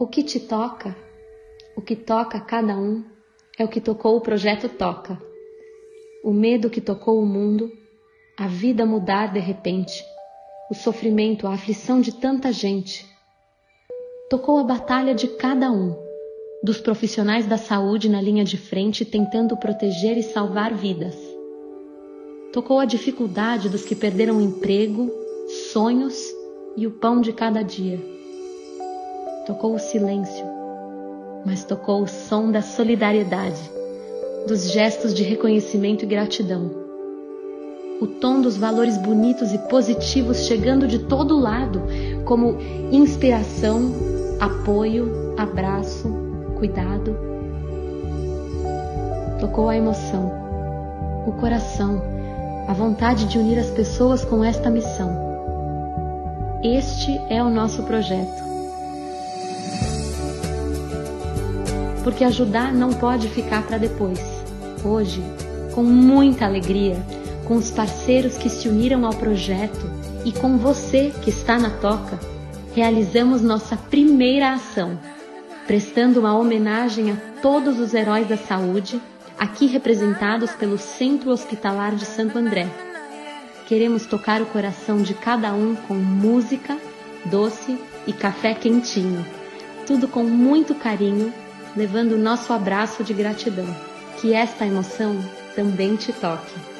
O que te toca, o que toca cada um, é o que tocou o projeto Toca. O medo que tocou o mundo, a vida mudar de repente, o sofrimento, a aflição de tanta gente. Tocou a batalha de cada um, dos profissionais da saúde na linha de frente tentando proteger e salvar vidas. Tocou a dificuldade dos que perderam emprego, sonhos e o pão de cada dia. Tocou o silêncio, mas tocou o som da solidariedade, dos gestos de reconhecimento e gratidão. O tom dos valores bonitos e positivos chegando de todo lado, como inspiração, apoio, abraço, cuidado. Tocou a emoção, o coração, a vontade de unir as pessoas com esta missão. Este é o nosso projeto. Porque ajudar não pode ficar para depois. Hoje, com muita alegria, com os parceiros que se uniram ao projeto e com você que está na toca, realizamos nossa primeira ação prestando uma homenagem a todos os heróis da saúde, aqui representados pelo Centro Hospitalar de Santo André. Queremos tocar o coração de cada um com música, doce e café quentinho, tudo com muito carinho, levando o nosso abraço de gratidão. Que esta emoção também te toque.